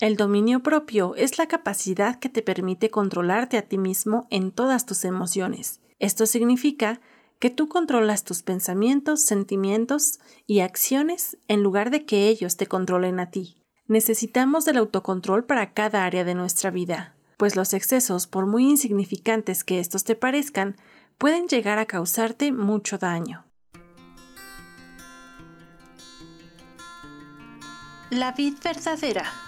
El dominio propio es la capacidad que te permite controlarte a ti mismo en todas tus emociones. Esto significa que tú controlas tus pensamientos, sentimientos y acciones en lugar de que ellos te controlen a ti. Necesitamos del autocontrol para cada área de nuestra vida, pues los excesos, por muy insignificantes que estos te parezcan, pueden llegar a causarte mucho daño. La vid verdadera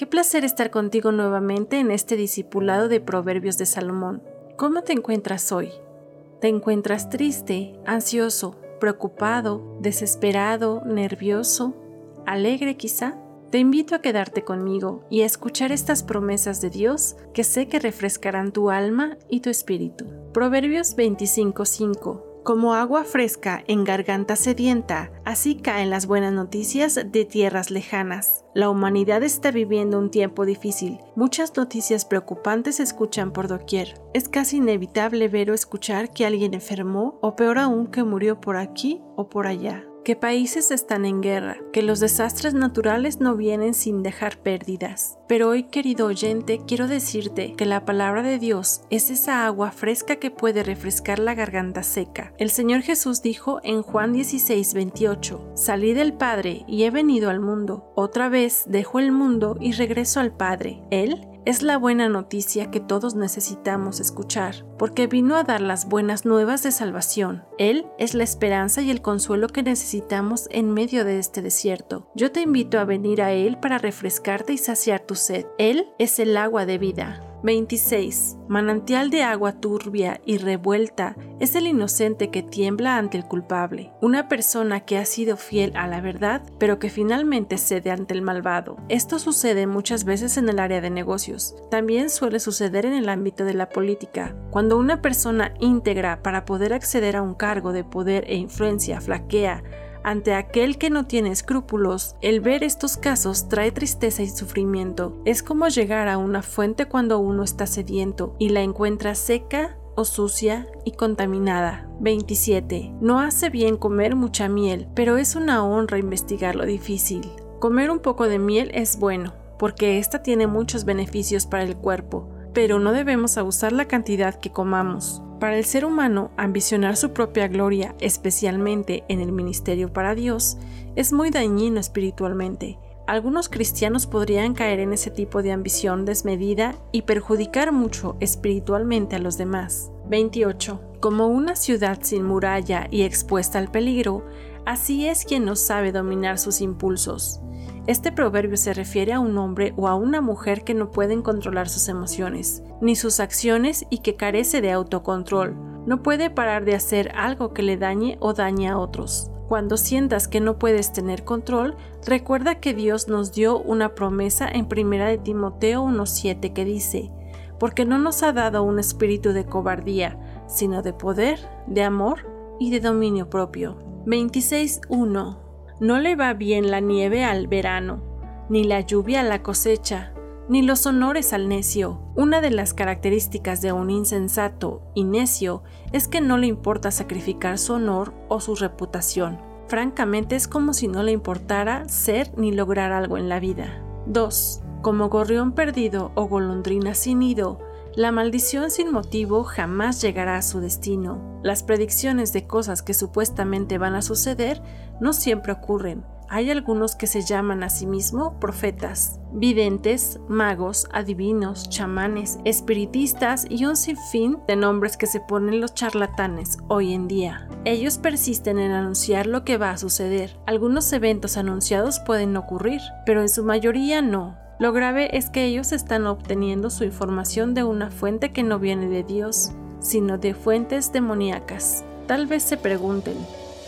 Qué placer estar contigo nuevamente en este discipulado de Proverbios de Salomón. ¿Cómo te encuentras hoy? ¿Te encuentras triste, ansioso, preocupado, desesperado, nervioso, alegre quizá? Te invito a quedarte conmigo y a escuchar estas promesas de Dios que sé que refrescarán tu alma y tu espíritu. Proverbios 25:5 como agua fresca en garganta sedienta, así caen las buenas noticias de tierras lejanas. La humanidad está viviendo un tiempo difícil. Muchas noticias preocupantes se escuchan por doquier. Es casi inevitable ver o escuchar que alguien enfermó o peor aún que murió por aquí o por allá que países están en guerra, que los desastres naturales no vienen sin dejar pérdidas. Pero hoy, querido oyente, quiero decirte que la palabra de Dios es esa agua fresca que puede refrescar la garganta seca. El Señor Jesús dijo en Juan 16, 28, Salí del Padre y he venido al mundo. Otra vez dejo el mundo y regreso al Padre. Él es la buena noticia que todos necesitamos escuchar, porque vino a dar las buenas nuevas de salvación. Él es la esperanza y el consuelo que necesitamos en medio de este desierto. Yo te invito a venir a Él para refrescarte y saciar tu sed. Él es el agua de vida. 26. Manantial de agua turbia y revuelta es el inocente que tiembla ante el culpable, una persona que ha sido fiel a la verdad, pero que finalmente cede ante el malvado. Esto sucede muchas veces en el área de negocios. También suele suceder en el ámbito de la política. Cuando una persona íntegra para poder acceder a un cargo de poder e influencia flaquea, ante aquel que no tiene escrúpulos, el ver estos casos trae tristeza y sufrimiento. Es como llegar a una fuente cuando uno está sediento y la encuentra seca o sucia y contaminada. 27. No hace bien comer mucha miel, pero es una honra investigar lo difícil. Comer un poco de miel es bueno, porque esta tiene muchos beneficios para el cuerpo, pero no debemos abusar la cantidad que comamos. Para el ser humano, ambicionar su propia gloria, especialmente en el ministerio para Dios, es muy dañino espiritualmente. Algunos cristianos podrían caer en ese tipo de ambición desmedida y perjudicar mucho espiritualmente a los demás. 28. Como una ciudad sin muralla y expuesta al peligro, así es quien no sabe dominar sus impulsos. Este proverbio se refiere a un hombre o a una mujer que no pueden controlar sus emociones, ni sus acciones y que carece de autocontrol. No puede parar de hacer algo que le dañe o dañe a otros. Cuando sientas que no puedes tener control, recuerda que Dios nos dio una promesa en 1 de Timoteo 1.7 que dice, porque no nos ha dado un espíritu de cobardía, sino de poder, de amor y de dominio propio. 26.1 no le va bien la nieve al verano, ni la lluvia a la cosecha, ni los honores al necio. Una de las características de un insensato y necio es que no le importa sacrificar su honor o su reputación. Francamente es como si no le importara ser ni lograr algo en la vida. 2. Como gorrión perdido o golondrina sin nido, la maldición sin motivo jamás llegará a su destino. Las predicciones de cosas que supuestamente van a suceder no siempre ocurren. Hay algunos que se llaman a sí mismos profetas, videntes, magos, adivinos, chamanes, espiritistas y un sinfín de nombres que se ponen los charlatanes hoy en día. Ellos persisten en anunciar lo que va a suceder. Algunos eventos anunciados pueden ocurrir, pero en su mayoría no. Lo grave es que ellos están obteniendo su información de una fuente que no viene de Dios, sino de fuentes demoníacas. Tal vez se pregunten,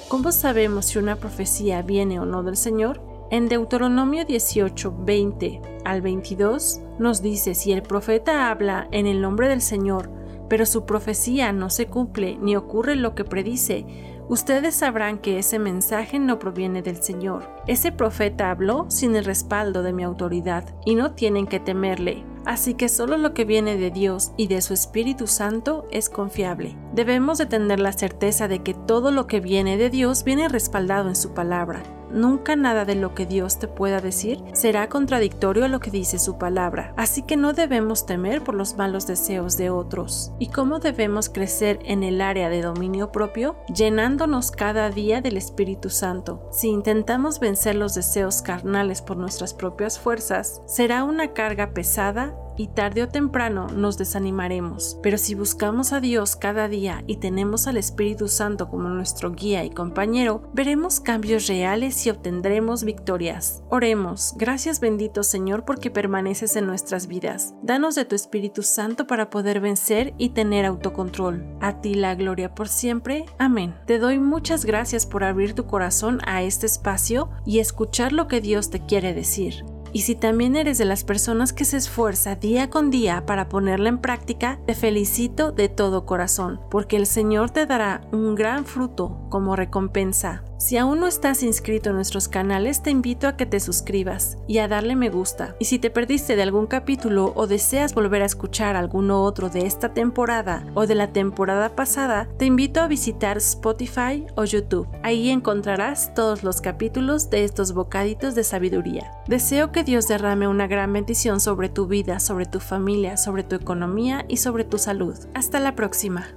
¿cómo sabemos si una profecía viene o no del Señor? En Deuteronomio 18, 20 al 22 nos dice, si el profeta habla en el nombre del Señor, pero su profecía no se cumple ni ocurre lo que predice, ustedes sabrán que ese mensaje no proviene del Señor. Ese profeta habló sin el respaldo de mi autoridad y no tienen que temerle. Así que solo lo que viene de Dios y de su Espíritu Santo es confiable. Debemos de tener la certeza de que todo lo que viene de Dios viene respaldado en su palabra. Nunca nada de lo que Dios te pueda decir será contradictorio a lo que dice su palabra, así que no debemos temer por los malos deseos de otros. ¿Y cómo debemos crecer en el área de dominio propio? Llenándonos cada día del Espíritu Santo. Si intentamos vencer los deseos carnales por nuestras propias fuerzas, será una carga pesada y tarde o temprano nos desanimaremos. Pero si buscamos a Dios cada día y tenemos al Espíritu Santo como nuestro guía y compañero, veremos cambios reales y obtendremos victorias. Oremos, gracias bendito Señor porque permaneces en nuestras vidas. Danos de tu Espíritu Santo para poder vencer y tener autocontrol. A ti la gloria por siempre. Amén. Te doy muchas gracias por abrir tu corazón a este espacio y escuchar lo que Dios te quiere decir. Y si también eres de las personas que se esfuerza día con día para ponerla en práctica, te felicito de todo corazón, porque el Señor te dará un gran fruto como recompensa. Si aún no estás inscrito en nuestros canales, te invito a que te suscribas y a darle me gusta. Y si te perdiste de algún capítulo o deseas volver a escuchar alguno otro de esta temporada o de la temporada pasada, te invito a visitar Spotify o YouTube. Ahí encontrarás todos los capítulos de estos bocaditos de sabiduría. Deseo que Dios derrame una gran bendición sobre tu vida, sobre tu familia, sobre tu economía y sobre tu salud. Hasta la próxima.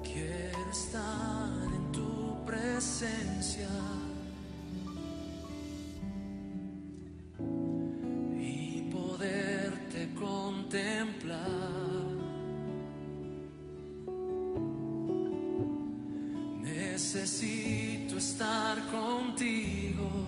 Necesito estar contigo.